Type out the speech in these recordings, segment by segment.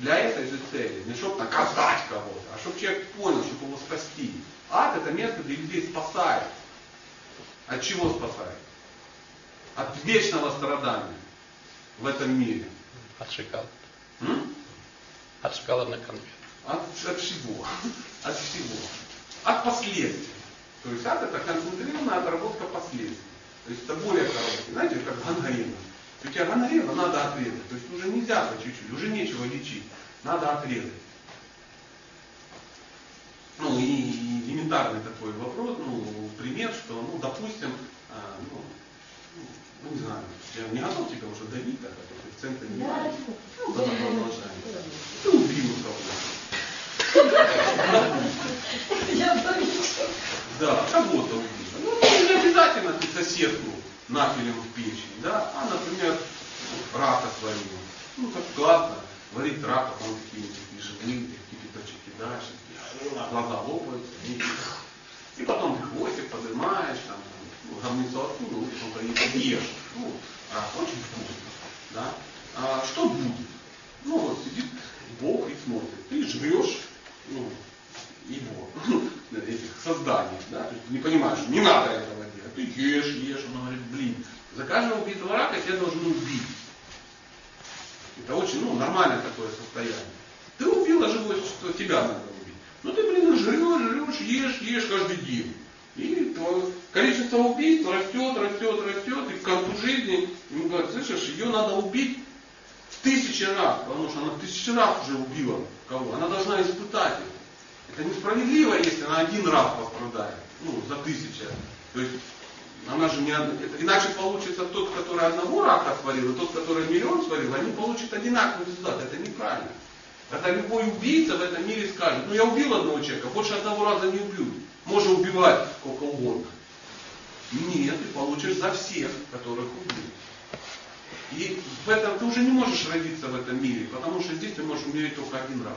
для этой же цели. Не чтобы наказать кого-то, а чтобы человек понял, чтобы его спасти. Ад это место, где людей спасает. От чего спасает? От вечного страдания в этом мире. От шоколада. М? От шоколадных конфет. От, от всего. От всего. От последствий. То есть ад это концентрированная отработка последствий. То есть это более короткий. Знаете, как гангрена. У тебя гангрена надо отрезать. То есть уже нельзя по чуть-чуть, уже нечего лечить. Надо отрезать. Ну и, элементарный такой вопрос, ну, пример, что, ну, допустим, а, ну, ну, не знаю, я не готов тебя уже давить, так, а в центре не Да, Ну, тогда продолжаем. Ты убил кого-то. Я. Да, кого-то убил. Ну, не обязательно ты соседку нафилем в печень, да, а, например, рака сварила. Ну, так классно, варить рака, он такие, такие живые, кипяточек кидаешь, такие, глаза лопаются, и, потом хвостик поднимаешь, там, ну, говнецо откуда, ну, потом ешь. Ну, рак очень вкусно, да. А что будет? Ну, вот сидит Бог и смотрит, ты жрешь, ну, его, этих созданий, да, не понимаешь, не надо делать, ты ешь, ешь, он говорит, блин, за каждого убитого рака тебя должны убить. Это очень, ну, нормальное такое состояние. Ты убила живое существо, тебя надо убить. Ну ты, блин, жрешь, жрешь, ешь, ешь каждый день. И твое количество убийств растет, растет, растет, и к концу жизни ему говорят, слышишь, ее надо убить в тысячи раз, потому что она в тысячи раз уже убила кого. Она должна испытать это. Это несправедливо, если она один раз пострадает, ну, за тысячу. То есть она же не одна. Это, иначе получится тот, который одного рака сварил, и тот, который миллион сварил, они получат одинаковый результат. Это неправильно. Когда любой убийца в этом мире скажет, ну я убил одного человека, больше одного раза не убью. Можно убивать сколько угодно. Нет, ты получишь за всех, которых убил. И в этом ты уже не можешь родиться в этом мире, потому что здесь ты можешь умереть только один раз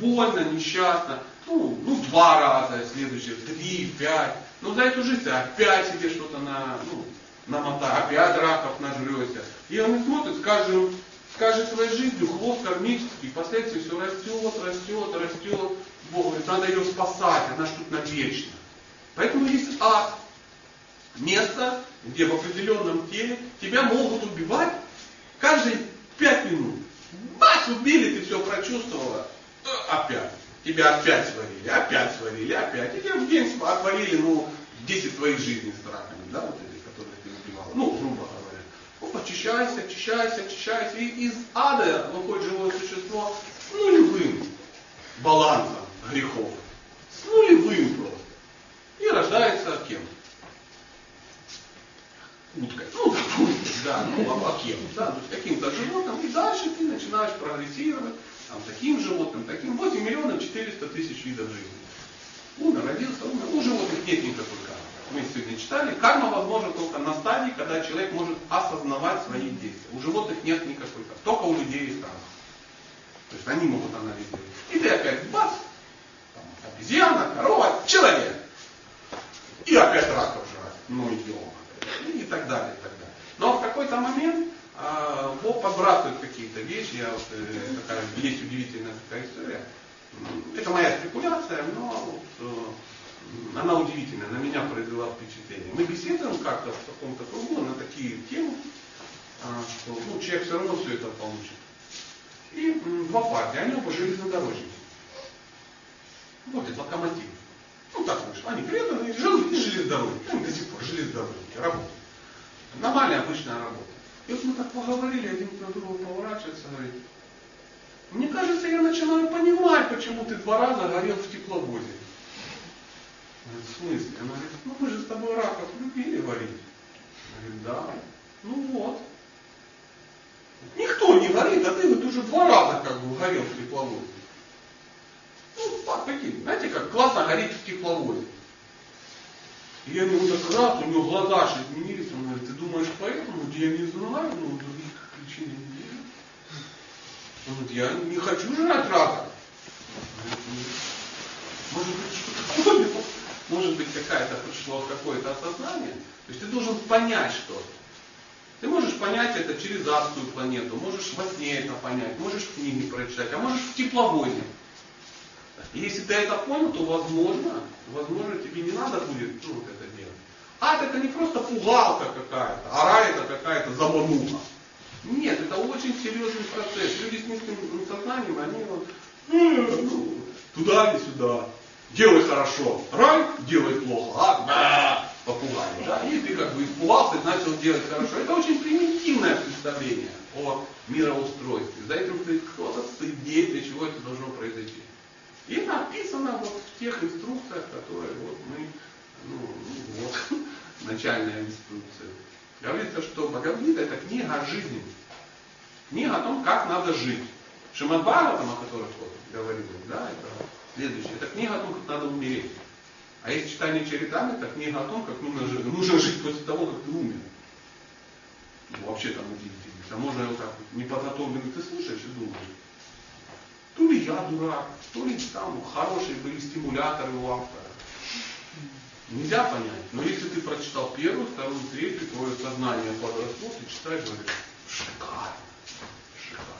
больно, несчастно, ну, ну два раза, следующие, три, пять. Ну за эту жизнь опять себе что-то на, ну, намотай, опять раков нажрешься. И он смотрит, с каждым, с каждой своей жизнью хвост кармический, впоследствии все растет, растет, растет. Бог говорит, надо ее спасать, она ж тут навечно. Поэтому есть ад. Место, где в определенном теле тебя могут убивать каждые пять минут. Бац, убили, ты все прочувствовала опять. Тебя опять сварили, опять сварили, опять. И тебя в день отварили, ну, 10 твоих жизней с раками, да, вот эти, которые ты убивала. Ну, грубо говоря. Ну, очищайся, очищайся, очищайся. И из ада выходит живое существо с нулевым балансом грехов. С нулевым просто. И рождается кем? Уткой. Ну, да, ну, а кем? Да, то есть каким-то животным. И дальше ты начинаешь прогрессировать там, таким животным, таким. 8 миллионов 400 тысяч видов жизни. Умер, родился, умер. У животных нет никакой кармы. Мы сегодня читали, карма возможна только на стадии, когда человек может осознавать свои действия. У животных нет никакой кармы. Только у людей есть карма. То есть они могут анализировать. И ты опять бац, там, обезьяна, корова, человек. И опять раков жрать. Ну идем. И так далее, и так далее. Но в какой-то момент а, Бог подбрасывает какие-то вещи. Я вот, э, такая, есть удивительная такая история. Это моя спекуляция, но вот, э, она удивительная, на меня произвела впечатление. Мы беседуем как-то в каком-то кругу на такие темы, а, что ну, человек все равно все это получит. И два партии, они оба железнодорожники. Водят локомотив. Ну так вышло. Они преданные, жил и железнодорожники. Они до сих пор железнодорожники работают. Нормальная обычная работа. И вот мы так поговорили, один на другого поворачивается, говорит, мне кажется, я начинаю понимать, почему ты два раза горел в тепловозе. Говорит, в смысле? Она говорит, ну мы же с тобой раков любили варить. Говорит, да. Ну вот. Никто не горит, а ты вот уже два раза как бы горел в тепловозе. Ну, так, такие, знаете, как классно гореть в тепловозе. И я ему так рад, у него глаза аж изменились. Он говорит, ты думаешь поэтому? Я не знаю, но других причин не вижу. Он говорит, я не хочу жрать рака. Может быть, что-то понял. Может быть, какая-то пришло какое-то осознание. То есть ты должен понять что-то. Ты можешь понять это через адскую планету, можешь во сне это понять, можешь в книге прочитать, а можешь в тепловозе. И если ты это понял, то возможно, возможно тебе не надо будет ну, вот это делать. Ад это не просто пугалка какая-то, а рай это какая-то замануха. Нет, это очень серьезный процесс. Люди с низким сознанием, они вот «Э, ну, туда или сюда. Делай хорошо. Рай, делай плохо. А, да, попугали. Да? И ты как бы испугался и начал делать хорошо. Это очень примитивное представление о мироустройстве. За этим стоит кто-то, идеей, для чего это должно произойти. И это описано вот в тех инструкциях, которые вот мы, ну, ну вот, начальная инструкция. Говорится, что Бхагавдгита это книга о жизни. Книга о том, как надо жить. Шимад Бхагаватам, о которых вот говорилось, да, это следующее. Это книга о том, как надо умереть. А есть читание Чаритами, это книга о том, как нужно жить, нужно жить после того, как ты умер. Ну, вообще там удивительно. А можно вот так вот неподготовленный ты слушаешь и думаешь, то ли я дурак, то ли там хорошие были стимуляторы у автора. Нельзя понять. Но если ты прочитал первую, вторую, третью, твое сознание подросло, ты читаешь, говоришь, шикарно, шикарно.